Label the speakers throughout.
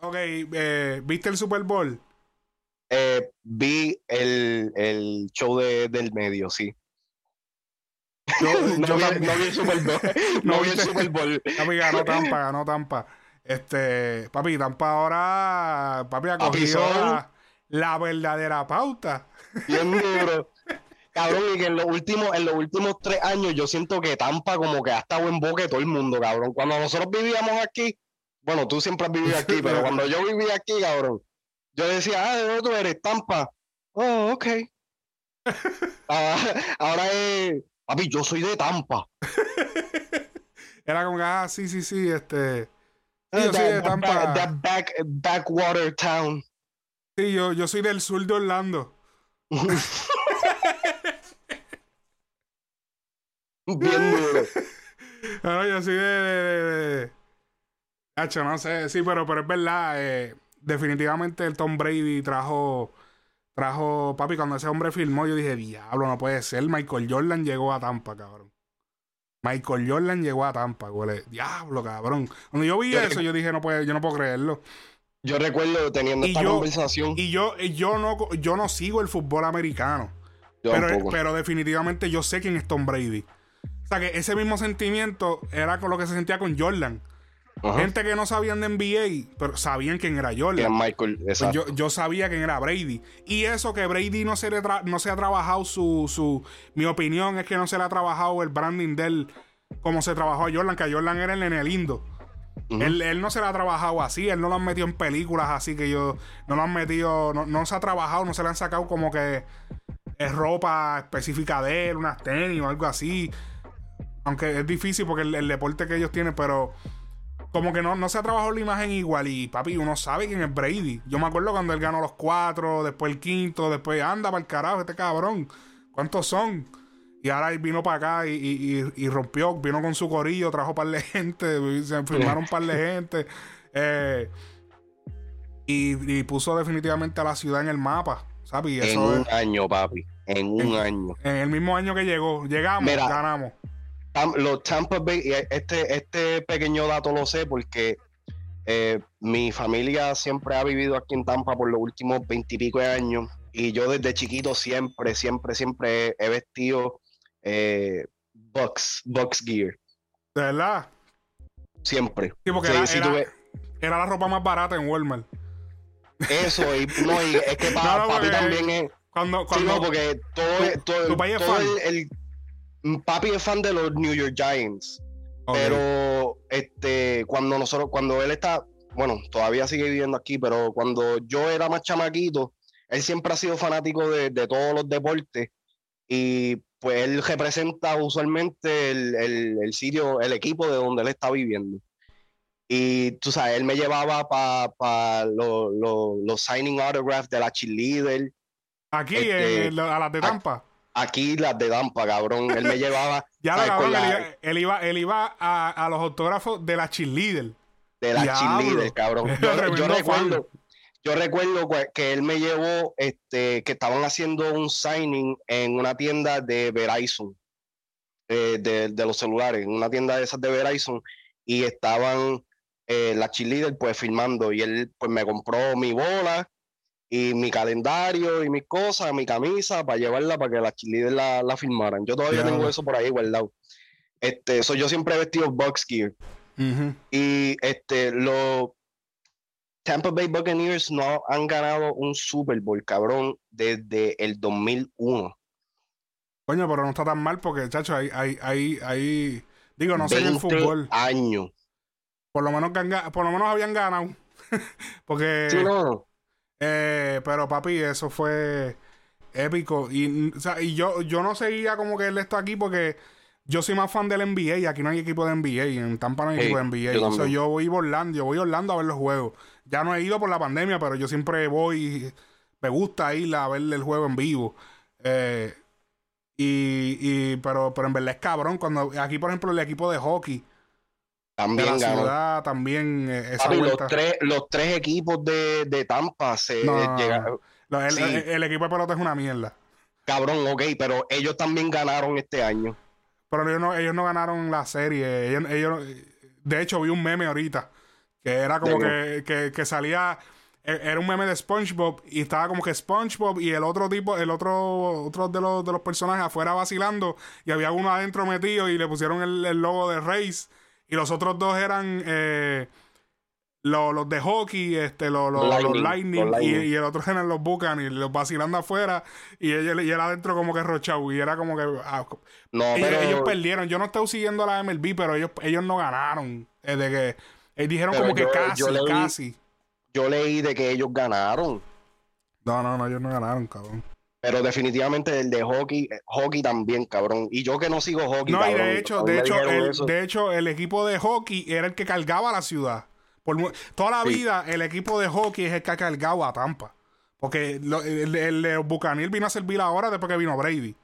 Speaker 1: Ok, eh, ¿viste el Super Bowl?
Speaker 2: Eh, vi el, el show de, del medio, sí.
Speaker 1: Yo,
Speaker 2: no,
Speaker 1: yo
Speaker 2: vi,
Speaker 1: también.
Speaker 2: no vi el Super Bowl.
Speaker 1: No
Speaker 2: no vi el. Super Bowl.
Speaker 1: Papi, ganó Tampa, ganó Tampa. Este, papi, Tampa ahora, papi, ha cogido la verdadera pauta.
Speaker 2: Bien duro. Cabrón, y que en los últimos, en los últimos tres años yo siento que Tampa como que ha estado en boca de todo el mundo, cabrón. Cuando nosotros vivíamos aquí, bueno, tú siempre has vivido aquí, pero cuando yo vivía aquí, cabrón, yo decía, ah, ¿de dónde tú eres? Tampa. Oh, ok. Ah, ahora es, papi, yo soy de Tampa.
Speaker 1: Era como ah, sí, sí, sí, este. Sí, yo
Speaker 2: That-
Speaker 1: soy de Tampa.
Speaker 2: that back, backwater town.
Speaker 1: Sí, yo, yo soy del sur de Orlando.
Speaker 2: Bien duro.
Speaker 1: No, yo soy de. de, de- de- Hacho, no sé, sí, pero, pero es verdad. eh, definitivamente el Tom Brady trajo. Trajo. Papi, cuando ese hombre filmó, yo dije, diablo, no puede ser. Michael Jordan llegó a Tampa, cabrón. Michael Jordan llegó a Tampa, güey. Diablo, cabrón. Cuando yo vi
Speaker 2: Yo-
Speaker 1: eso, yo dije, no puedo, yo no puedo creerlo.
Speaker 2: Yo recuerdo teniendo
Speaker 1: Y
Speaker 2: esta
Speaker 1: yo-
Speaker 2: conversación.
Speaker 1: Y yo, y yo no, yo no sigo el fútbol americano.
Speaker 2: yo
Speaker 1: Pero, pero definitivamente yo sé quién es Tom Brady. O sea que ese mismo sentimiento era con lo que se sentía con Jordan.
Speaker 2: Ajá.
Speaker 1: Gente que no sabían de NBA, pero sabían quién era Jordan.
Speaker 2: Michael,
Speaker 1: Pues
Speaker 2: exacto.
Speaker 1: yo, yo sabía quién era Brady. Y eso que Brady no se le, tra- no se ha trabajado su, su... Mi opinión es que no se le ha trabajado el branding de él como se trabajó a Jordan, que a Jordan era el nene lindo. Él, él no se le ha trabajado así, él no lo han metido en películas así que yo... No lo han metido... No, no se ha trabajado, no se le han sacado como que... Es ropa específica de él, unas tenis o algo así. Aunque es difícil porque el, el deporte que ellos tienen, pero como que no, no se ha trabajado la imagen igual. Y papi, uno sabe quién es Brady. Yo me acuerdo cuando él ganó los cuatro, después el quinto, después anda para el carajo, este cabrón. ¿Cuántos son? Y ahora él vino para acá y, y- y- y rompió, vino con su corillo, trajo un par de gente, se firmaron un par de gente. eh, y, y puso definitivamente a la ciudad en el mapa, ¿sabes? Y
Speaker 2: en un
Speaker 1: es
Speaker 2: año, papi. En un
Speaker 1: En-
Speaker 2: año.
Speaker 1: en el mismo año que llegó. Llegamos,
Speaker 2: Mira.
Speaker 1: ganamos.
Speaker 2: Los Tampa Bay, y este, este pequeño dato lo sé porque eh, mi familia siempre ha vivido aquí en Tampa por los últimos veintipico de años. Y yo desde chiquito siempre, siempre, siempre he, vestido eh, Bucks, Bucks Gear.
Speaker 1: De verdad.
Speaker 2: Siempre.
Speaker 1: Sí, porque
Speaker 2: Sí,
Speaker 1: era,
Speaker 2: sí
Speaker 1: era-
Speaker 2: tuve-
Speaker 1: era la ropa más barata en Walmart.
Speaker 2: Eso, y, no, y es que pa-
Speaker 1: No, porque-
Speaker 2: también es.
Speaker 1: Cuando,
Speaker 2: Sí,
Speaker 1: cuando,
Speaker 2: no, porque todo, todo, el- papi es fan de los New York Giants. Pero este, cuando nosotros, cuando él está, bueno, todavía sigue viviendo aquí, pero cuando yo era más chamaquito, él siempre ha sido fanático de, de todos los deportes. Y pues él representa usualmente el, el- el sitio, el equipo de donde él está viviendo. Y tú sabes, él me llevaba para los signing autographs de la cheerleader.
Speaker 1: Aquí,
Speaker 2: este,
Speaker 1: en- a las de Tampa.
Speaker 2: Aquí las de Dampa, cabrón. Él me llevaba
Speaker 1: Ya
Speaker 2: ¿sabes?
Speaker 1: cabrón,
Speaker 2: con
Speaker 1: él,
Speaker 2: la-
Speaker 1: iba, él iba, él iba a, a los autógrafos de la cheerleader.
Speaker 2: de la cheerleader, cabrón. Yo, recuerdo, yo recuerdo que- que él me llevó, este, que estaban haciendo un signing en una tienda de Verizon, eh, de, de los celulares, en una tienda de esas de Verizon, y estaban eh, la cheerleader pues filmando, y él pues me compró mi bola y mi calendario y mis cosas, mi camisa, para llevarla para que la cheerleader la, la filmaran. Yo todavía tengo eso por ahí guardado. Este, eso yo siempre he vestido Bucks Gear. Y este, los Tampa Bay Buccaneers no han ganado un Super Bowl, cabrón, desde el 2001.
Speaker 1: Coño, pero no está tan mal porque, chacho, hay, hay, hay, hay- digo, no sé en el
Speaker 2: 20
Speaker 1: fútbol.
Speaker 2: años.
Speaker 1: Por lo menos, por lo menos habían ganado. porque,
Speaker 2: Sí, no,
Speaker 1: eh, pero papi, eso fue épico. Y, o sea, y yo, yo no seguía como que él está aquí porque yo soy más fan del NBA y aquí no hay equipo de NBA. En Tampa no hay equipo de NBA.
Speaker 2: yo
Speaker 1: yo voy a Orlando, yo voy a Orlando a ver los juegos. Ya no he ido por la pandemia, pero yo siempre voy. Me gusta ir a ver el juego en vivo. Eh, y, y pero, pero en verdad es cabrón. Cuando aquí, por ejemplo, el equipo de hockey de
Speaker 2: también
Speaker 1: la
Speaker 2: ganó.
Speaker 1: ciudad también eh, esa
Speaker 2: Papi, los, tres, los tres equipos de, de Tampa se
Speaker 1: No, no,
Speaker 2: llegaron.
Speaker 1: El,
Speaker 2: sí.
Speaker 1: el- el equipo de pelota es una mierda.
Speaker 2: Cabrón, ok, pero ellos también ganaron este año.
Speaker 1: Pero ellos no, ellos no ganaron la serie. Ellos, ellos- de hecho, vi un meme ahorita Que era como que, que, que salía e, era un meme de SpongeBob y estaba como que SpongeBob y el otro tipo, el otro, otro de los, de los personajes afuera vacilando y había uno adentro metido y le pusieron el, logo de Race y los otros dos eran eh, los, de hockey, este, los, Lightning, Y, el otro eran los Bucan y los vacilando afuera y él, y adentro como que rochado y era como que ah, no, ellos, pero... ellos, perdieron. Yo no estoy siguiendo la MLB, pero ellos, ellos no ganaron. de que ellos dijeron como que casi, casi
Speaker 2: yo leí de que ellos ganaron.
Speaker 1: No, no, no, ellos no ganaron, cabrón.
Speaker 2: Pero definitivamente el de hockey, eh, hockey también, cabrón. Y yo que no sigo hockey.
Speaker 1: No,
Speaker 2: y
Speaker 1: de hecho, de hecho, el, de hecho, el equipo de hockey era el que cargaba la ciudad. Por toda la vida, el equipo de hockey es el que ha cargado a Tampa. Porque el, el, Bucanil vino a servir ahora después que vino Brady.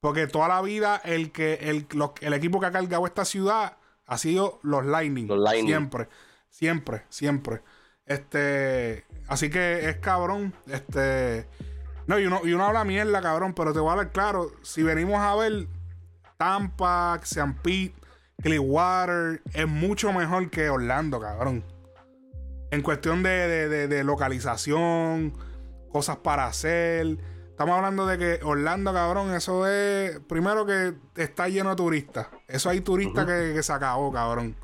Speaker 1: Porque toda la vida, el que el, el equipo que ha cargado esta ciudad ha sido los Lightning. Los Lightning. Siempre, siempre, siempre. Este, así que es cabrón. Este, no, y uno, y uno habla mierda, cabrón, pero te voy a hablar claro. Si venimos a ver Tampa, San Pete, Clearwater, es mucho mejor que Orlando, cabrón. En cuestión de, de, localización, cosas para hacer. Estamos hablando de que Orlando, cabrón, eso es. Primero que está lleno de turistas. Eso hay turistas que, que se acabó, cabrón.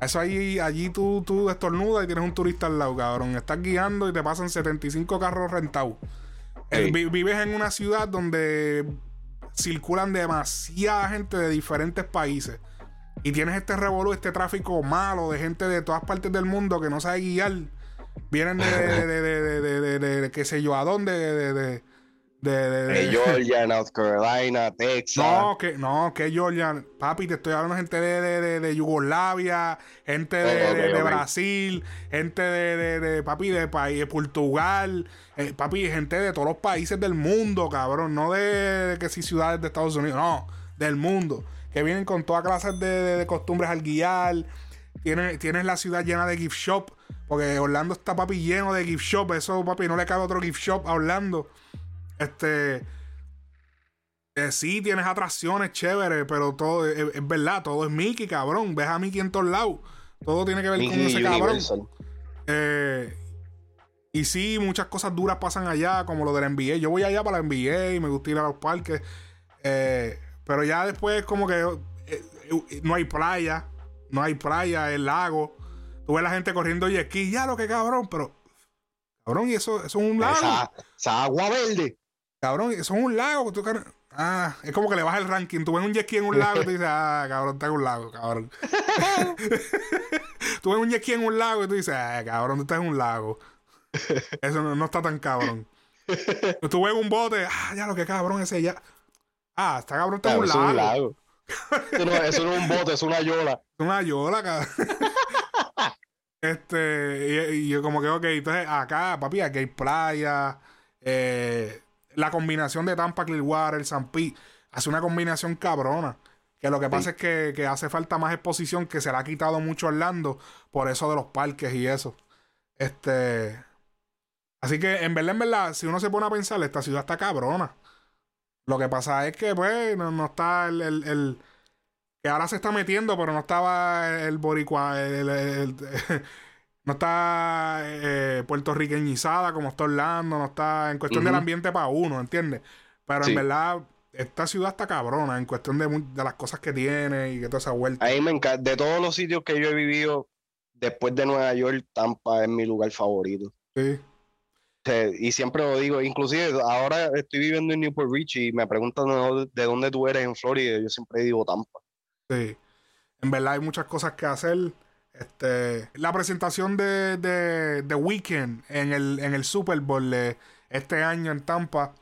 Speaker 1: Eso ahí, allí tú, tú estornudas y tienes un turista al lado, cabrón. Estás guiando y te pasan 75 carros rentados. Vives en una ciudad donde circulan demasiada gente de diferentes países. Y tienes este revolú, este tráfico malo de gente de todas partes del mundo que no sabe guiar. Vienen de, de, de, de, de qué sé yo, a dónde, de,
Speaker 2: de, Georgia, North Carolina, Texas.
Speaker 1: No, que, no, que Georgia. Papi, te estoy hablando de gente de, de, Yugoslavia, gente de, Brasil, gente de, papi, de país, de Portugal, eh, papi, gente de todos los países del mundo, cabrón. No de, que si ciudades de Estados Unidos, no, del mundo. Que vienen con todas clases de, costumbres al guiar. Tienes, tienes la ciudad llena de gift shop. Porque Orlando está, papi, lleno de gift shop. Eso, papi, no le cabe otro gift shop a Orlando. Este. Eh, sí, tienes atracciones chéveres, pero todo es, verdad, todo es Mickey, cabrón. Ves a Mickey en todos lados. Todo tiene que ver con ese cabrón. Eh, y sí, muchas cosas duras pasan allá, como lo del NBA. Yo voy allá para la NBA y me gusta ir a los parques. Eh, pero ya después, como que no hay playa, no hay playa, el lago. Tú ves la gente corriendo y esquí, ya lo que cabrón, pero cabrón, y eso, eso es un lago.
Speaker 2: esa agua verde.
Speaker 1: Cabrón, eso es un lago. Tú, ah, es como que le baja el ranking. Tú ves un jet ski en un lago y tú dices, ah, cabrón, está en un lago, cabrón. tú ves un jet ski en un lago y tú dices, ah, cabrón, tú estás en un lago. Eso no, está tan cabrón. tú ves un bote, ah, ya lo que cabrón ese ya. Ah, está cabrón, está en un lago. Es un lago.
Speaker 2: eso, no, eso no es un bote, es una yola.
Speaker 1: Es una yola, cabrón. este, y, yo como que, ok, entonces acá, papi, aquí hay playa, eh la combinación de Tampa, Clearwater, San Pete, hace una combinación cabrona. Que lo que pasa es que, hace falta más exposición, que se le ha quitado mucho Orlando por eso de los parques y eso. Este. Así que, en verdad, en verdad, si uno se pone a pensar, esta ciudad está cabrona. Lo que pasa es que, pues, no, está el, Que ahora se está metiendo, pero no estaba el boricua. el, no está eh, puertorriqueñizada como está Orlando, no está en cuestión del ambiente para uno, ¿entiendes? Pero en verdad, esta ciudad está cabrona en cuestión de, las cosas que tiene y que toda esa vuelta.
Speaker 2: Ahí me encanta. De todos los sitios que yo he vivido después de Nueva York, Tampa es mi lugar favorito. Sí. y siempre lo digo, inclusive ahora estoy viviendo en Newport Beach y me preguntan de dónde tú eres en Florida, yo siempre digo Tampa.
Speaker 1: Sí. En verdad hay muchas cosas que hacer este, la presentación de, de, de Weekend en el, en el Super Bowl de este año en Tampa.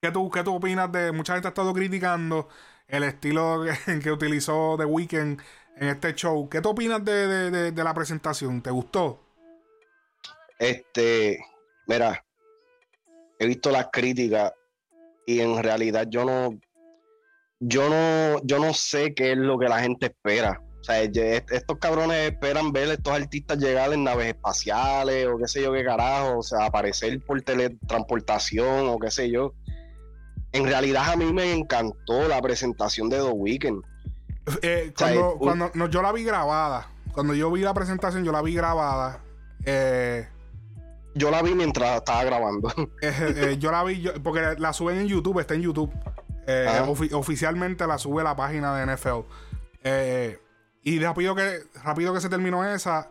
Speaker 1: ¿Qué tú, ¿Qué tú opinas de.? Mucha gente ha estado criticando el estilo que, utilizó The Weeknd en este show. ¿Qué tú opinas de, de, de, la presentación? ¿Te gustó?
Speaker 2: Este, mira, he visto las críticas y en realidad yo no, yo no, yo no sé qué es lo que la gente espera. O sea, estos cabrones esperan ver a estos artistas llegar en naves espaciales o qué sé yo qué carajo, o sea, aparecer por teletransportación o qué sé yo. En realidad a mí me encantó la presentación de The Weeknd.
Speaker 1: Eh, cuando, yo la vi grabada, cuando yo vi la presentación, yo la vi grabada. Eh,
Speaker 2: yo la vi mientras estaba grabando.
Speaker 1: Eh, yo la vi, porque la suben en YouTube, está en YouTube. oficialmente la sube la página de NFL. Y rápido que, rápido que se terminó esa,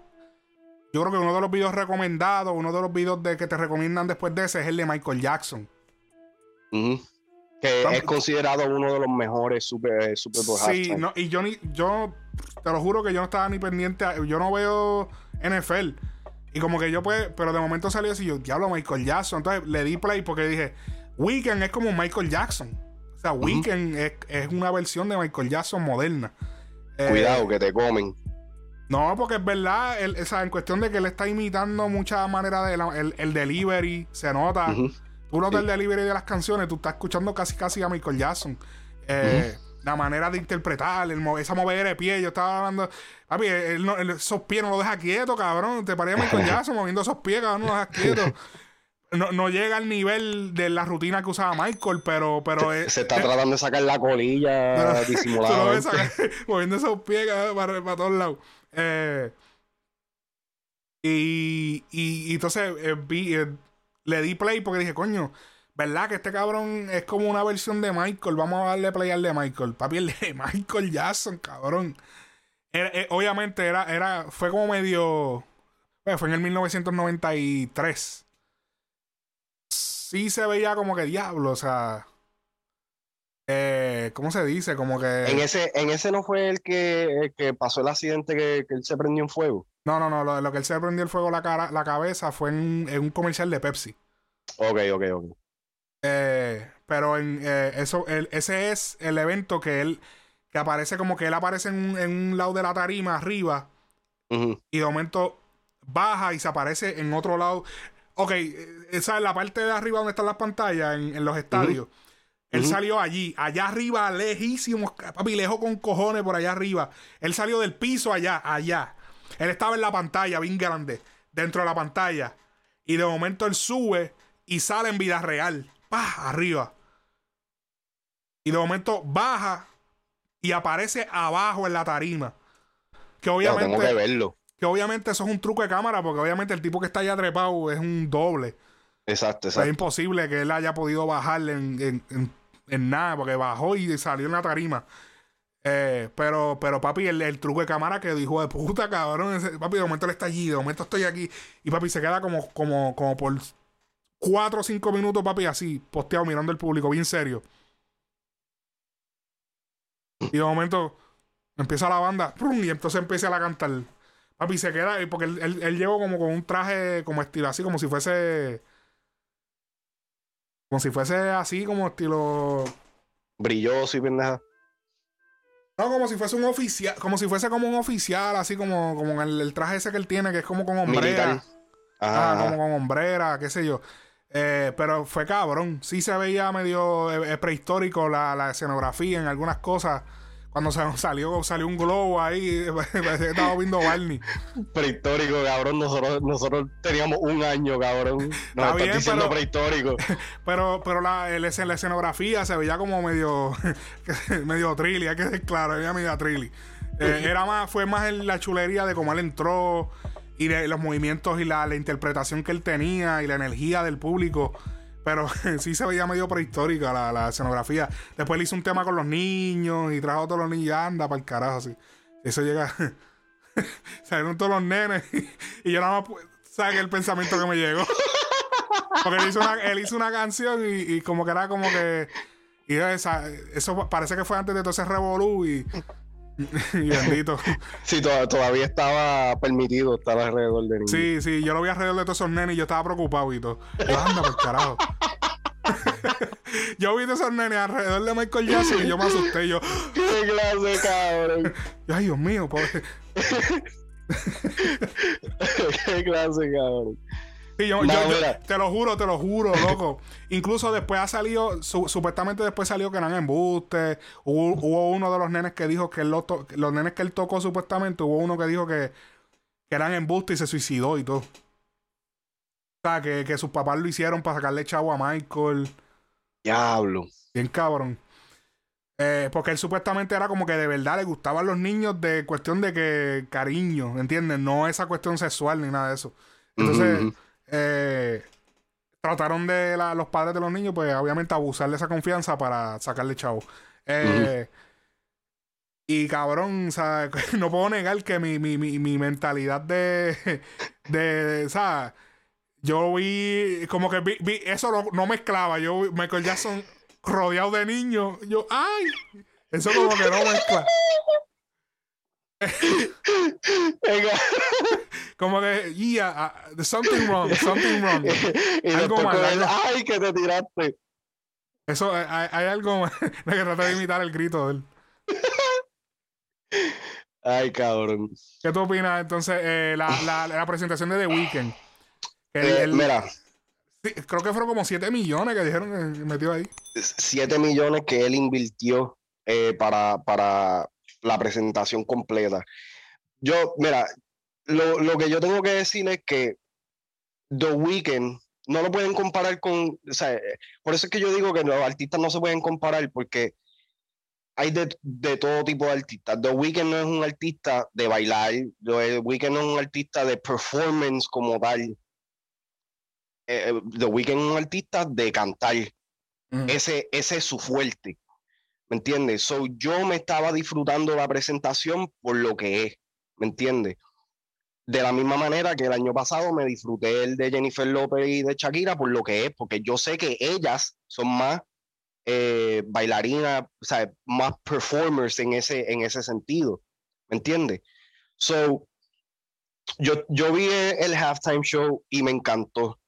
Speaker 1: yo creo que uno de los videos recomendados, uno de los videos de que te recomiendan después de ese es el de Michael Jackson.
Speaker 2: Que es considerado uno de los mejores Super, super
Speaker 1: Sí, no, y yo, ni, yo te lo juro que yo no estaba ni pendiente. yo no veo NFL. Y como que yo pues, pero de momento salió así, yo, diablo, Michael Jackson. Entonces le di play porque dije, Weekend es como Michael Jackson. O sea, Weekend es, una versión de Michael Jackson moderna.
Speaker 2: Cuidado, eh, que te comen.
Speaker 1: No, porque es verdad, o sea, en cuestión de que él está imitando muchas maneras de el, delivery, se nota. Tú notas el delivery de las canciones, tú estás escuchando casi casi a Michael Jackson. Eh, la manera de interpretar, el, esa mover de pie, yo estaba hablando. Papi, esos pies no lo deja quieto, cabrón. Te parecía Michael Jackson moviendo esos pies, cabrón, no lo deja quieto. No, llega al nivel de la rutina que usaba Michael, pero. pero
Speaker 2: se, está tratando de sacar la colilla disimulada.
Speaker 1: moviendo esos pies para, para todos lados. Eh, y, y, entonces eh, eh, le di play porque dije, coño, ¿verdad? Que este cabrón es como una versión de Michael. Vamos a darle play al de Michael. Papi, el de Michael Jackson, cabrón. obviamente era, era, fue como medio. fue en el 1993. Sí se veía como que diablo, o sea. Eh, ¿Cómo se dice? Como que.
Speaker 2: En ese, en ese no fue el que, que pasó el accidente que, él se prendió en fuego.
Speaker 1: No, no, no. Lo, que él se prendió el fuego la, cara, la cabeza fue en, un comercial de Pepsi.
Speaker 2: Ok, ok, ok.
Speaker 1: Eh, pero en eh, eso, ese es el evento que él. Que aparece como que él aparece en un, lado de la tarima arriba. Y de momento baja y se aparece en otro lado. Ok, esa es la parte de arriba donde están las pantallas en, los estadios. Él salió allí, allá arriba, lejísimo, papi, lejos con cojones por allá arriba. Él salió del piso allá, allá. Él estaba en la pantalla, bien grande, dentro de la pantalla. Y de momento él sube y sale en vida real, pa, arriba. Y de momento baja y aparece abajo en la tarima. Que obviamente.
Speaker 2: que verlo.
Speaker 1: Que obviamente eso es un truco de cámara, porque obviamente el tipo que está allá trepado es un doble.
Speaker 2: Exacto, exacto.
Speaker 1: Es imposible que él haya podido bajar en en nada, porque bajó y salió en la tarima. Eh, pero, pero papi, el, truco de cámara que dijo de puta, cabrón. papi, de momento él está allí, de momento estoy aquí. Y papi se queda como, como, como por cuatro o cinco minutos, papi, así, posteado, mirando el público, bien serio. Y de momento empieza la banda, y entonces empieza a cantar. Papi se queda, porque él, él, él llegó como con un traje como estilo así, como si fuese como si fuese así, como estilo.
Speaker 2: Brilloso y pendeja.
Speaker 1: No, como si fuese un oficial, como si fuese como un oficial, así como, como el, traje ese que él tiene, que es como con hombrera. Ah, como con hombrera, qué sé yo. Eh, pero fue cabrón. Sí se veía medio eh, prehistórico la, la escenografía en algunas cosas. Cuando salió, salió un globo ahí, parecía que estaba viendo Barney.
Speaker 2: Prehistórico, cabrón. Nosotros, nosotros teníamos un año, cabrón. Nos está bien, diciendo prehistórico.
Speaker 1: Pero, pero la, la escenografía se veía como medio, medio trilly, hay que ser claro, había medio trilly. Eh, era más, fue más la chulería de cómo él entró y de los movimientos y la, la interpretación que él tenía y la energía del público. Pero sí se veía medio prehistórica la, la, escenografía. Después le hizo un tema con los niños y trajo a todos los niños y anda para el carajo así. Eso llega. Salieron todos los nenes y, yo nada más saqué el pensamiento que me llegó. Porque él hizo una, él hizo una canción y, como que era como que. Y eso parece que fue antes de todo ese revolú y y bendito.
Speaker 2: Sí, todavía estaba permitido estar alrededor de niños.
Speaker 1: Sí, sí, yo lo vi alrededor de todos esos nenes y yo estaba preocupado y todo. anda, por carajo. yo vi a esos nenes alrededor de Michael Jackson y yo me asusté. Yo,
Speaker 2: ¡Qué clase, cabrón!
Speaker 1: ay, Dios mío, pobre.
Speaker 2: ¡Qué clase, cabrón!
Speaker 1: Te lo juro, te lo juro, loco. Incluso después ha salido, supuestamente después salió que eran embustes. Hubo, hubo, uno de los nenes que dijo que los nenes que él tocó supuestamente, hubo uno que dijo que, eran embustes y se suicidó y todo. O sea, que, que sus papás lo hicieron para sacarle chavo a Michael.
Speaker 2: Diablo.
Speaker 1: Bien cabrón. Eh, porque él supuestamente era como que de verdad le gustaban los niños de cuestión de que cariño, ¿entiendes? No esa cuestión sexual ni nada de eso. Entonces, eh, trataron de los padres de los niños, pues obviamente abusar de esa confianza para sacarle chavo. Eh, y cabrón, o sea, no puedo negar que mi, mi, mi, mi mentalidad de, de, o sea, yo vi, como que vi, eso no, mezclaba. Yo, Michael Jackson rodeado de niños, yo, ¡ay! Eso como que no mezcla. Como que, yeah, uh, something wrong, something wrong.
Speaker 2: algo mal. Ay, que te tiraste.
Speaker 1: Eso, eh, hay, hay algo de que trata de imitar el grito de él.
Speaker 2: Ay, cabrón.
Speaker 1: ¿Qué tú opinas entonces? Eh, la, la, la, presentación de The Weeknd.
Speaker 2: Eh, mira.
Speaker 1: creo que fueron como 7 millones que dijeron que metió ahí.
Speaker 2: 7 millones que él invirtió eh, para, para la presentación completa. Yo, mira, lo, lo, que yo tengo que decir es que The Weeknd no lo pueden comparar con, o sea, por eso es que yo digo que los artistas no se pueden comparar porque hay de, de, todo tipo de artistas. The Weeknd no es un artista de bailar, The Weeknd no es un artista de performance como tal. Eh, eh, The Weeknd es un artista de cantar. Ese, ese es su fuerte. ¿Me entiendes? So, yo me estaba disfrutando la presentación por lo que es. ¿Me entiendes? De la misma manera que el año pasado me disfruté el de Jennifer López y de Shakira por lo que es, porque yo sé que ellas son más eh, bailarinas, o sea, más performers en ese, en ese sentido. ¿Me entiendes? So, yo, yo vi el halftime show y me encantó.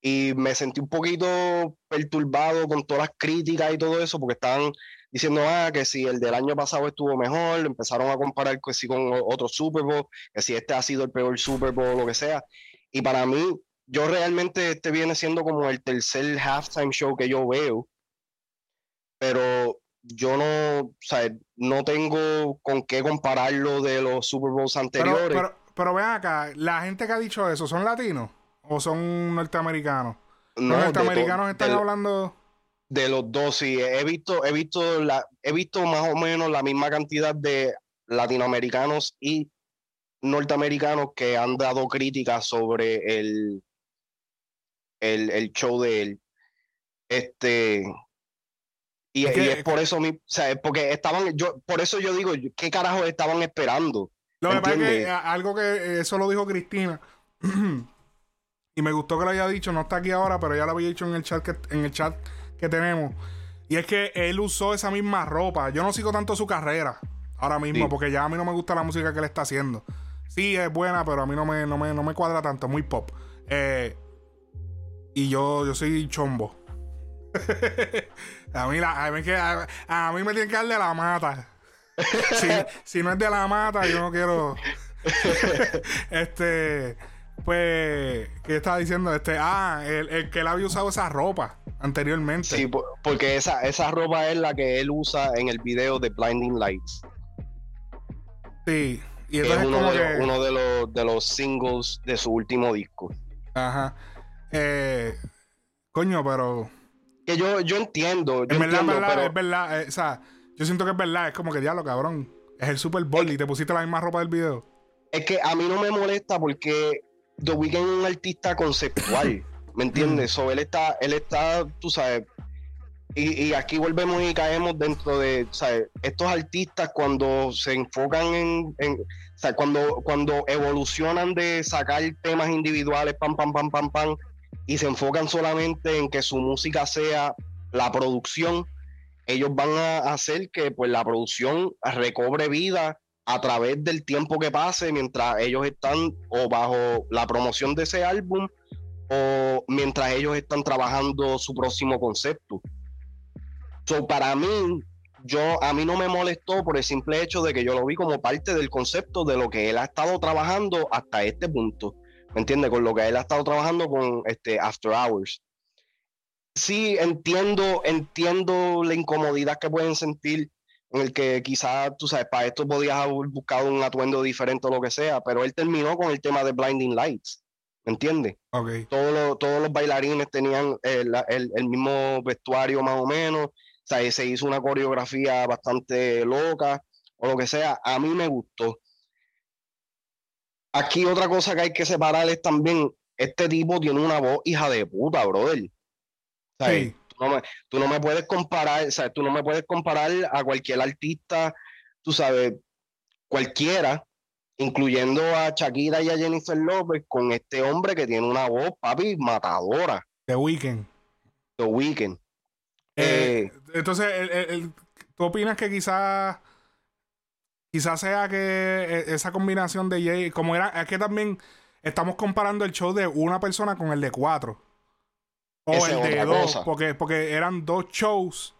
Speaker 2: Y me sentí un poquito perturbado con todas las críticas y todo eso, porque estaban diciendo, ah, que si el del año pasado estuvo mejor, empezaron a comparar que si con otro Super Bowl, que si este ha sido el peor Super Bowl, lo que sea. Y para mí, yo realmente este viene siendo como el tercer halftime show que yo veo, pero yo no, o sea, no tengo con qué compararlo de los Super Bowls anteriores.
Speaker 1: Pero, pero, vean acá, la gente que ha dicho eso, ¿son latinos o son norteamericanos? No, los norteamericanos están hablando
Speaker 2: de los dos, sí. He visto, he visto la, he visto más o menos la misma cantidad de latinoamericanos y norteamericanos que han dado críticas sobre el, el, el show de él. Este, y, es, por eso mi, o sea, porque estaban, yo, por eso yo digo, ¿qué carajo estaban esperando?
Speaker 1: Lo que pasa es que algo que eso lo dijo Cristina. y me gustó que lo haya dicho, no está aquí ahora, pero ya lo había dicho en el chat que, en el chat que tenemos. Y es que él usó esa misma ropa. Yo no sigo tanto su carrera ahora mismo, porque ya a mí no me gusta la música que él está haciendo. Sí, es buena, pero a mí no me, no me, no me cuadra tanto, muy pop. Eh, y yo, yo soy chombo. a, mí la, a, mí que, a, mí me tiene que dar de la mata. si, si no es de la mata, yo no quiero. este. Pues, ¿qué estaba diciendo? Este, ah, el, que él había usado esa ropa anteriormente.
Speaker 2: Sí, porque esa, esa ropa es la que él usa en el video de Blinding Lights.
Speaker 1: Sí,
Speaker 2: y es uno, de, uno de, los, de los singles de su último disco.
Speaker 1: Ajá. Eh, coño, pero.
Speaker 2: Que yo, yo entiendo. Yo
Speaker 1: verdad,
Speaker 2: entiendo,
Speaker 1: verdad, es verdad. Eh, o sea, yo siento que es verdad. Es como que diablo, cabrón. Es el Super Bowl y te pusiste la misma ropa del video.
Speaker 2: Es que a mí no me molesta porque The Weeknd es un artista conceptual, ¿me entiendes? So, él está, él está, tú sabes, y, aquí volvemos y caemos dentro de, ¿sabes? Estos artistas cuando se enfocan en, cuando, cuando evolucionan de sacar temas individuales, pam, pam, pam, pam, pam, y se enfocan solamente en que su música sea la producción, ellos van a hacer que pues la producción recobre vida a través del tiempo que pase mientras ellos están o bajo la promoción de ese álbum o mientras ellos están trabajando su próximo concepto. So, para mí, yo a mí no me molestó por el simple hecho de que yo lo vi como parte del concepto de lo que él ha estado trabajando hasta este punto. ¿Me entiendes? Con lo que él ha estado trabajando con este After Hours. Sí, entiendo, entiendo la incomodidad que pueden sentir en el que quizás, tú sabes, para esto podías haber buscado un atuendo diferente o lo que sea, pero él terminó con el tema de Blinding Lights, ¿me entiendes?
Speaker 1: Okay.
Speaker 2: Todos, los, todos los bailarines tenían el, mismo vestuario más o menos, sea, se hizo una coreografía bastante loca o lo que sea. A mí me gustó. Aquí otra cosa que hay que separar es también, este tipo tiene una voz hija de puta, brother. Sí. Tú, no me, tú no me puedes comparar, o sea, tú no me puedes comparar a cualquier artista, tú sabes, cualquiera, incluyendo a Shakira y a Jennifer López, con este hombre que tiene una voz, papi, matadora.
Speaker 1: The Weeknd.
Speaker 2: The Weeknd.
Speaker 1: Eh, entonces, ¿tú opinas que quizás quizás sea que e, esa combinación de Jay, como era, es que también estamos comparando el show de una persona con el de cuatro. O el de dos, porque, porque eran dos shows.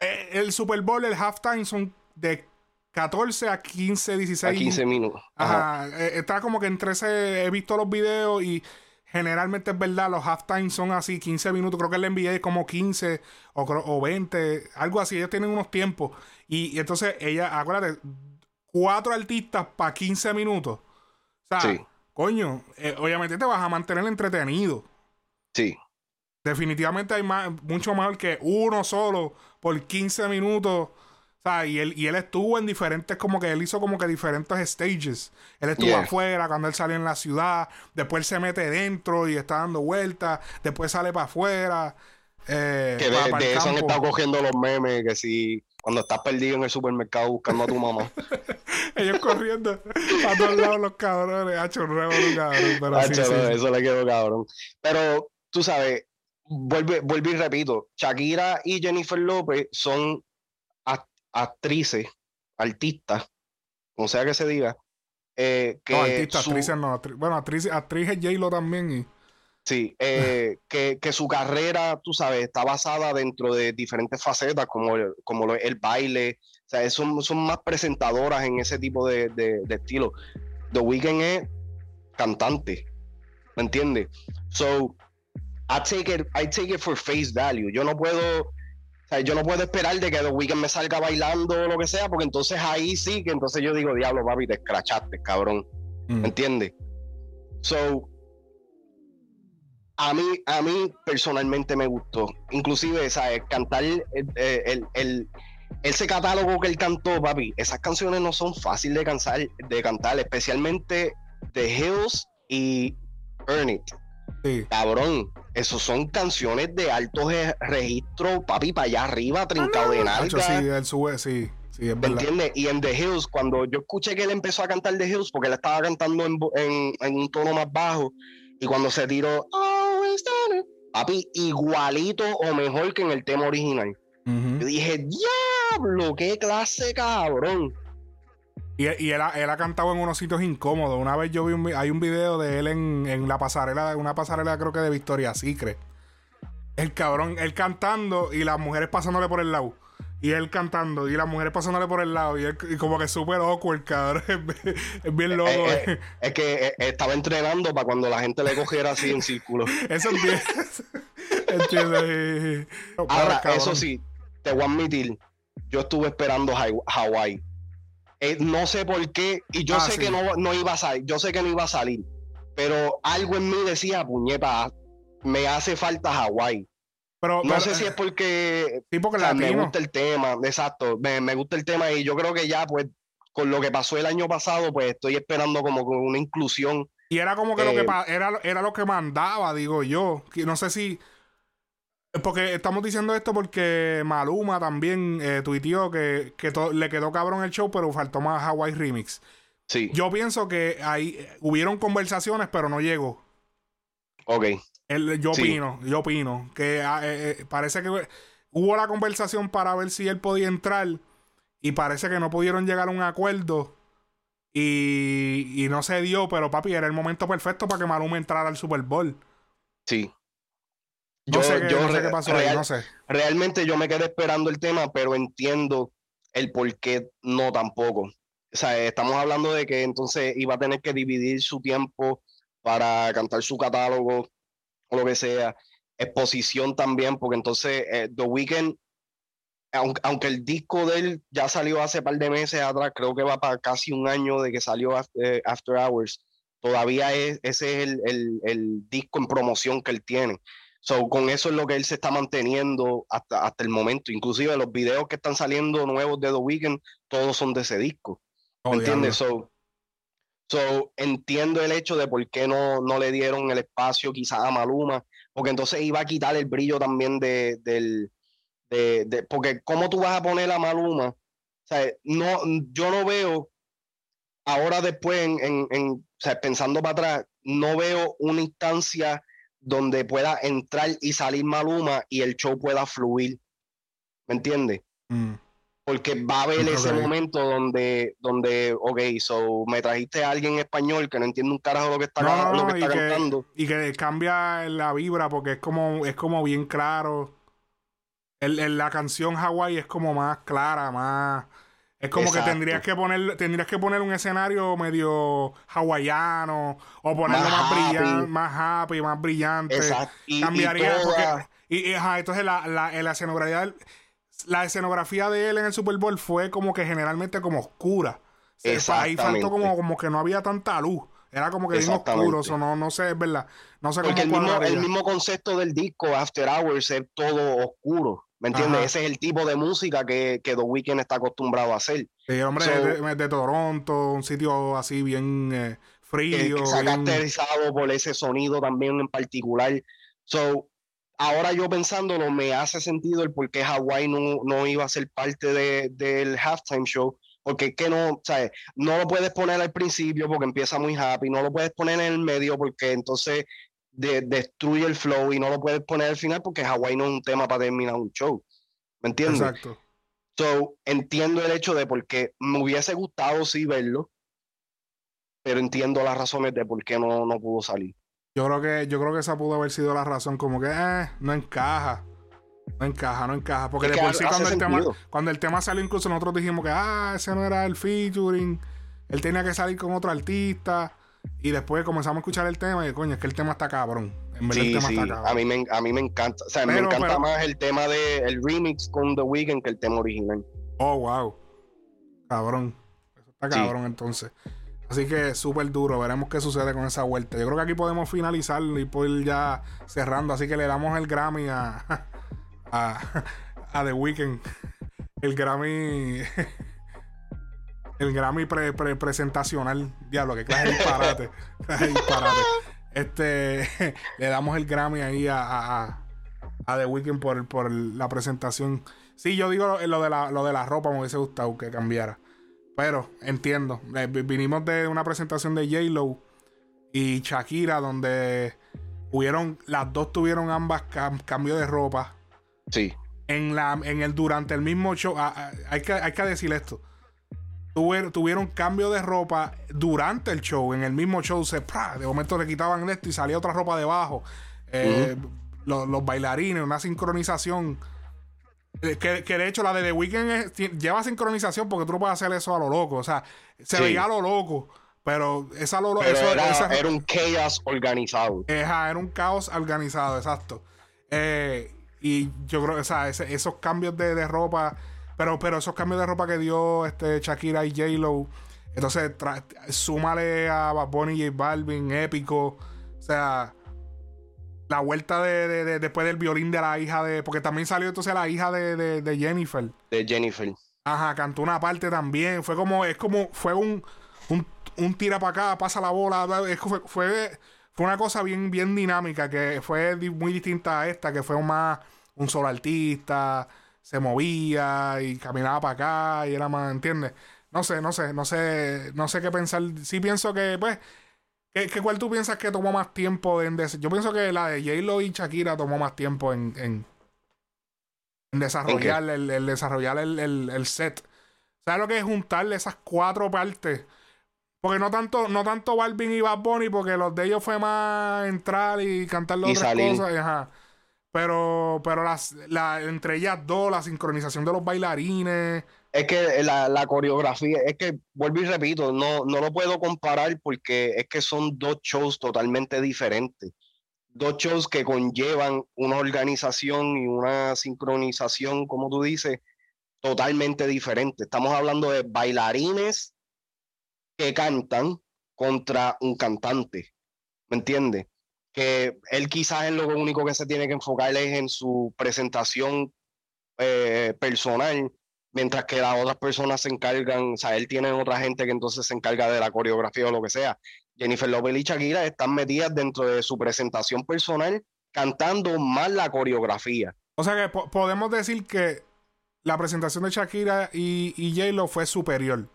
Speaker 1: Eh, el Super Bowl, el halftime son de 14 a 15, 16.
Speaker 2: A 15 minutos.
Speaker 1: Ajá. Eh, está como que entre ese, he visto los videos y generalmente es verdad, los halftime son así, 15 minutos. Creo que el NBA es como 15 o, o 20, algo así. Ellos tienen unos tiempos. Y, entonces ella, acuérdate, cuatro artistas para 15 minutos. O sea, coño, eh, obviamente te vas a mantener entretenido.
Speaker 2: Sí.
Speaker 1: Definitivamente hay más, mucho mejor que uno solo por 15 minutos y él, y él estuvo en diferentes, como que él hizo como que diferentes stages. Él estuvo afuera cuando él salió en la ciudad, después se mete dentro y está dando vueltas, después sale para afuera. Eh,
Speaker 2: que de, eso han estado cogiendo los memes, que si cuando estás perdido en el supermercado buscando a tu mamá.
Speaker 1: Ellos corriendo a todos lados los cabrones, hecho un cabrón. Pero
Speaker 2: Eso le quedó cabrón. Pero tú sabes, vuelve, vuelvo y repito, Shakira y Jennifer López son actrices, artistas, como sea que se diga. Eh, que
Speaker 1: no, artistas, actrices no. bueno, actriz, actriz es J-Lo también. Y...
Speaker 2: Sí, eh, que, que, su carrera, tú sabes, está basada dentro de diferentes facetas, como, como el baile. O sea, son, son más presentadoras en ese tipo de, de, de estilo. The Weeknd es cantante, ¿me entiendes? So, I take it, I take it for face value. Yo no puedo o sea, yo no puedo esperar de que The Weeknd me salga bailando o lo que sea, porque entonces ahí sí que entonces yo digo, diablo, papi, te escrachaste, cabrón. ¿Me mm. entiendes? So, a mí, a mí personalmente me gustó. Inclusive, ¿sabes? Cantar el, el, ese catálogo que él cantó, papi, esas canciones no son fáciles de, cansar, de cantar, especialmente The Hills y Earn It. Cabrón, esos son canciones de alto registro, papi, para allá arriba, trincado de nalga.
Speaker 1: Sí, él sube, sí. Sí, es
Speaker 2: ¿Me entiendes? Y en The Hills, cuando yo escuché que él empezó a cantar The Hills, porque él estaba cantando en, un tono más bajo, y cuando se tiró, papi, igualito o mejor que en el tema original. Yo dije, diablo, qué clase cabrón.
Speaker 1: Y, él, ha, cantado en unos sitios incómodos. Una vez yo vi un, hay un video de él en, la pasarela, una pasarela creo que de Victoria Secret. El cabrón, él cantando y las mujeres pasándole por el lado. Y él cantando y las mujeres pasándole por el lado. Y, él, como que súper el cabrón. Es, bien loco.
Speaker 2: Eh, eh, es que eh, estaba entrenando para cuando la gente le cogiera así en círculo.
Speaker 1: Eso es
Speaker 2: Ahora, eso sí, te voy a admitir. Yo estuve esperando Hawaii eh, no sé por qué, y yo ah, sé que no, no, iba a salir, yo sé que no iba a salir, pero algo en mí decía, puñeta, me hace falta Hawái. Pero, no sé si es porque, me gusta el tema, exacto, me, gusta el tema y yo creo que ya, pues, con lo que pasó el año pasado, pues estoy esperando como una inclusión.
Speaker 1: Y era como que lo que eh, era, era lo que mandaba, digo yo. No sé si porque estamos diciendo esto porque Maluma también eh, tuiteó que, le quedó cabrón el show, pero faltó más Hawaii Remix.
Speaker 2: Sí.
Speaker 1: Yo pienso que ahí eh, hubieron conversaciones, pero no llegó.
Speaker 2: Ok.
Speaker 1: yo opino, yo opino que ah, eh, parece que hubo la conversación para ver si él podía entrar y parece que no pudieron llegar a un acuerdo y, y no se dio, pero papi, era el momento perfecto para que Maluma entrara al Super Bowl.
Speaker 2: Sí.
Speaker 1: Yo, sé, qué pasó no sé.
Speaker 2: Realmente yo me quedé esperando el tema, pero entiendo el por qué no tampoco. O sea, estamos hablando de que entonces iba a tener que dividir su tiempo para cantar su catálogo o lo que sea. Exposición también, porque entonces eh, The Weeknd, aunque, el disco de él ya salió hace par de meses atrás, creo que va para casi un año de que salió After, Hours, todavía es, ese es el, el disco en promoción que él tiene. So, con eso es lo que él se está manteniendo hasta, hasta el momento. Inclusive los videos que están saliendo nuevos de The Weeknd, todos son de ese disco. ¿Me
Speaker 1: Oh,
Speaker 2: entiendes? So, so, entiendo el hecho de por qué no, no le dieron el espacio quizás a Maluma, porque entonces iba a quitar el brillo también de, del, de, de- porque cómo tú vas a poner a Maluma, o sea, no, yo no veo, ahora después, en, en- en- o sea, pensando para atrás, no veo una instancia donde pueda entrar y salir Maluma y el show pueda fluir, ¿me entiendes?
Speaker 1: Mm.
Speaker 2: porque va a haber ese momento donde, donde, ok, so me trajiste a alguien español que no entiende un carajo lo que está,
Speaker 1: No,
Speaker 2: lo que
Speaker 1: y
Speaker 2: está
Speaker 1: que,
Speaker 2: cantando.
Speaker 1: y que cambia la vibra porque es como, es como bien claro. El, el- la canción Hawaii es como más clara, más. Es como
Speaker 2: Exacto.
Speaker 1: que tendrías que poner, tendrías que poner un escenario medio hawaiano o ponerlo
Speaker 2: Más
Speaker 1: más, brillante, más happy, más brillante.
Speaker 2: Exacto. Y, y
Speaker 1: Cambiaría
Speaker 2: toda-
Speaker 1: porque y, y, ajá, entonces la, la, la escenografía la escenografía de él en el Super Bowl fue como que generalmente como oscura. Ahí faltó como, como que no había tanta luz. Era como que bien oscuro. eso no, no sé, es verdad. No sé
Speaker 2: porque el mismo concepto del disco After Hours es todo oscuro. ¿Me entiendes? Ese es el tipo de música que, que The Weeknd está acostumbrado a hacer.
Speaker 1: Sí, hombre,
Speaker 2: So-
Speaker 1: de, de Toronto, un sitio así bien eh, frío.
Speaker 2: que se ha
Speaker 1: bien-
Speaker 2: caracterizado por ese sonido también en particular. So, ahora yo pensándolo, me hace sentido el por qué Hawaii no, no iba a ser parte de- del halftime show, porque es que no, ¿sabes? No lo puedes poner al principio porque empieza muy happy, no lo puedes poner en el medio porque entonces de- destruye el flow y no lo puedes poner al final porque Hawaii no es un tema para terminar un show. ¿Me entiendes?
Speaker 1: Exacto.
Speaker 2: So, entiendo el hecho de por qué me hubiese gustado sí verlo, pero entiendo las razones de por qué no, no pudo salir.
Speaker 1: Yo creo que, yo creo que esa pudo haber sido la razón, como que eh, no encaja. No encaja, no encaja. Porque
Speaker 2: Es
Speaker 1: de por sí cuando el, tema, cuando el tema salió, incluso nosotros dijimos que ah, ese no era el featuring. Él tenía que salir con otro artista. Y después comenzamos a escuchar el tema y coño, es que el tema está cabrón. En verdad el
Speaker 2: Sí,
Speaker 1: tema
Speaker 2: sí,
Speaker 1: está cabrón.
Speaker 2: a mí, me, a mí me encanta. O sea, me
Speaker 1: Pero-
Speaker 2: encanta
Speaker 1: pero-
Speaker 2: más el tema de el remix con The Weeknd que el tema original.
Speaker 1: Oh, wow. Cabrón. Eso está
Speaker 2: Sí.
Speaker 1: cabrón entonces. Así que súper duro. Veremos qué sucede con esa vuelta. Yo creo que aquí podemos finalizar y poder ya cerrando. Así que le damos el Grammy a, a, a The Weeknd. El Grammy. El Grammy pre- pre- presentacional. Diablo, que clase de disparate. Clase disparate. Este. Le damos el Grammy ahí a, a, The Weeknd por, por la presentación. Sí, yo digo lo, lo de la, lo de la ropa me hubiese gustado que cambiara. Pero entiendo. Eh, vi- vinimos de una presentación de J-Lo y Shakira donde hubieron, las dos tuvieron ambas cam- cambio de ropa.
Speaker 2: Sí,
Speaker 1: En, la, en el, durante el mismo show, hay, que, hay que decir esto. Tuver- tuvieron cambio de ropa durante el show. En el mismo show, se, de momento le quitaban esto y salía otra ropa debajo. Eh, los, los bailarines, una sincronización. Eh, Que, que de hecho la de The Weeknd es- lleva sincronización porque tú no puedes hacer eso a lo loco. O sea, se
Speaker 2: Sí.
Speaker 1: veía a lo loco. Pero esa lo,
Speaker 2: pero
Speaker 1: eso-
Speaker 2: era,
Speaker 1: esa-
Speaker 2: era un chaos organizado.
Speaker 1: Era un caos organizado, exacto. Eh, y yo creo, o sea, ese- esos cambios de, de ropa, pero, pero esos cambios de ropa que dio este Shakira y J-Lo, entonces súmale a Bad Bunny y J Balvin, épico. O sea, la vuelta de, de- de- después del violín de la hija de. Porque también salió entonces la hija de, de- Jennifer.
Speaker 2: de Jennifer.
Speaker 1: Ajá, cantó una parte también. Fue como, es como, fue un, un, un tira para acá, pasa la bola. Es que fue, fue, fue una cosa bien, bien dinámica que fue muy distinta a esta, que fue más un solo artista, se movía y caminaba para acá y era más, ¿entiendes? No sé, no sé, no sé, no sé qué pensar. Sí pienso que, pues, ¿qué, qué cuál tú piensas que tomó más tiempo en des- Yo pienso que la de J-Lo y Shakira tomó más tiempo en, en, en desarrollar, el, el desarrollar el, el- el set. ¿Sabes lo que es juntarle esas cuatro partes? Porque no tanto, no tanto Balvin y Bad Bunny, porque los de ellos fue más entrar y cantar las
Speaker 2: Y
Speaker 1: otras
Speaker 2: salir.
Speaker 1: cosas. y Ajá. Pero, pero las, la, entre ellas dos, la sincronización de los bailarines.
Speaker 2: Es que la, la coreografía, es que vuelvo y repito, no, no lo puedo comparar porque es que son dos shows totalmente diferentes. Dos shows que conllevan una organización y una sincronización, como tú dices, totalmente diferente. Estamos hablando de bailarines que cantan contra un cantante. ¿Me entiendes? Que él quizás es lo único que se tiene que enfocar es en su presentación eh, personal, mientras que las otras personas se encargan, o sea, él tiene otra gente que entonces se encarga de la coreografía o lo que sea. Jennifer Lopez y Shakira están metidas dentro de su presentación personal cantando más la coreografía.
Speaker 1: O sea que podemos decir que la presentación de Shakira y, y J-Lo fue superior.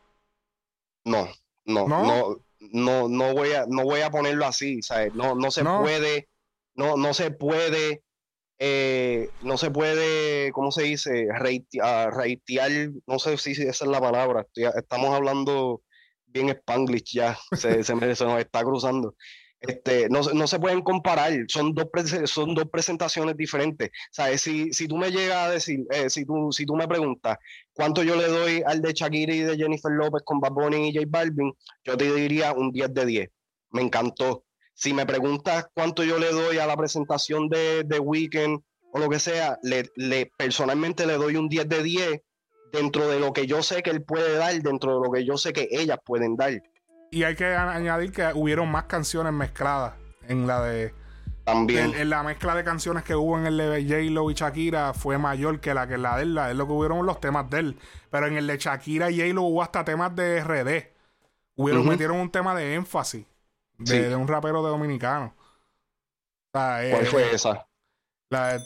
Speaker 2: No, no, no, no, no, voy a, no voy a ponerlo así, ¿sabes? No, no se puede, no, no se puede, eh, no se puede, ¿cómo se dice? Reitear, no sé si esa es la palabra, estamos hablando bien spanglish ya, se, se, me, se nos está cruzando. Este, no, no, se pueden comparar, son dos, son dos presentaciones diferentes. ¿Sabes? Si, si tú me llegas a decir, eh, si, tú, si tú me preguntas cuánto yo le doy al de Shakira y de Jennifer López con Bad Bunny y J Balvin, yo te diría un 10 de 10. Me encantó. Si me preguntas cuánto yo le doy a la presentación de, de Weekend o lo que sea, le, le, personalmente le doy un 10 de 10 dentro de lo que yo sé que él puede dar, dentro de lo que yo sé que ellas pueden dar.
Speaker 1: Y hay que añadir que hubieron más canciones mezcladas en la de.
Speaker 2: También.
Speaker 1: En, la mezcla de canciones que hubo en el de J-Lo y Shakira fue mayor que la que la de él. es lo que hubieron los temas de él. Pero en el de Shakira y J-Lo hubo hasta temas de RD. Hubieron, Metieron un tema de énfasis de, un rapero de dominicano.
Speaker 2: ¿Cuál fue eh, esa?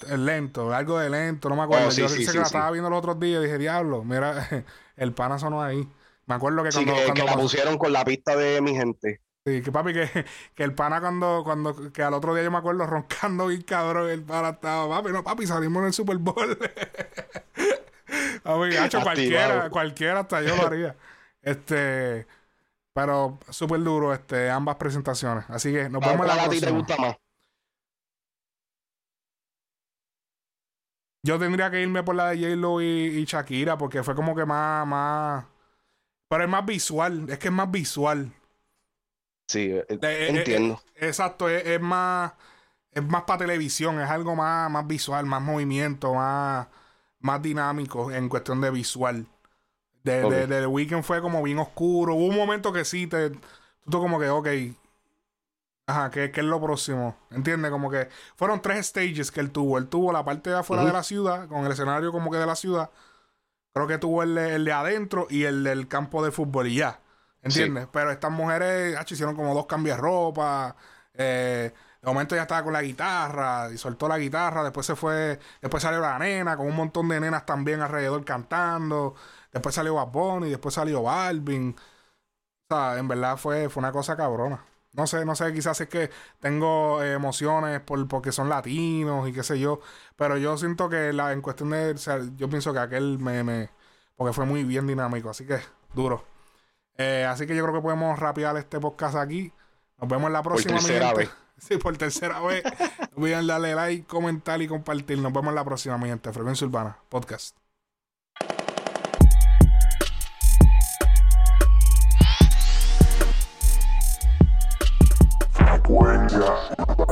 Speaker 1: el lento, algo de lento, no me acuerdo. Oh, Yo sí, que la estaba viendo los otros días y dije, diablo, mira, el pana sonó ahí. Me acuerdo que
Speaker 2: cuando, que, la pusieron con la pista de mi gente.
Speaker 1: Sí, que papi, que, que el pana cuando, cuando, que al otro día yo me acuerdo roncando y cabrón, el pana estaba, papi, no, papi, salimos en el Super Bowl. papi, hecho cualquiera, cualquiera hasta yo lo haría. Este, pero súper duro, este, ambas presentaciones. Así que nos vemos en la próxima. te gusta más? Yo tendría que irme por la de J-Lo y, y Shakira porque fue como que más, más pero es más visual, es que es más visual.
Speaker 2: Sí, eh, eh, entiendo.
Speaker 1: Eh, exacto, es, más es más para televisión, es algo más, más visual, más movimiento, más, más dinámico en cuestión de visual. De, de, The Weekend fue como bien oscuro. Hubo un momento que sí, te, tú como que, ok, ajá, ¿qué, es lo próximo? ¿Entiendes? Como que fueron tres stages que él tuvo. Él tuvo la parte de afuera de la ciudad, con el escenario como que de la ciudad. Creo que tuvo el, de adentro y el del campo de fútbol y ya. ¿Entiendes? Pero estas mujeres hicieron como dos cambios de ropa. Eh, de momento ya estaba con la guitarra y soltó la guitarra. Después se fue. Después salió la nena con un montón de nenas también alrededor cantando. Después salió Bad y después salió Balvin. O sea, en verdad fue, fue una cosa cabrona. No sé, no sé, quizás es que tengo eh, emociones por, porque son latinos y qué sé yo. Pero yo siento que la, en cuestión de. yo pienso que aquel me, me. Porque fue muy bien dinámico, así que duro. Eh, así que yo creo que podemos rapear este podcast aquí. Nos vemos en la próxima.
Speaker 2: Por tercera vez.
Speaker 1: Sí, por tercera vez. No olviden darle like, comentar y compartir. Nos vemos en la próxima, mi gente. Frecuencia Urbana, podcast. Frecuencia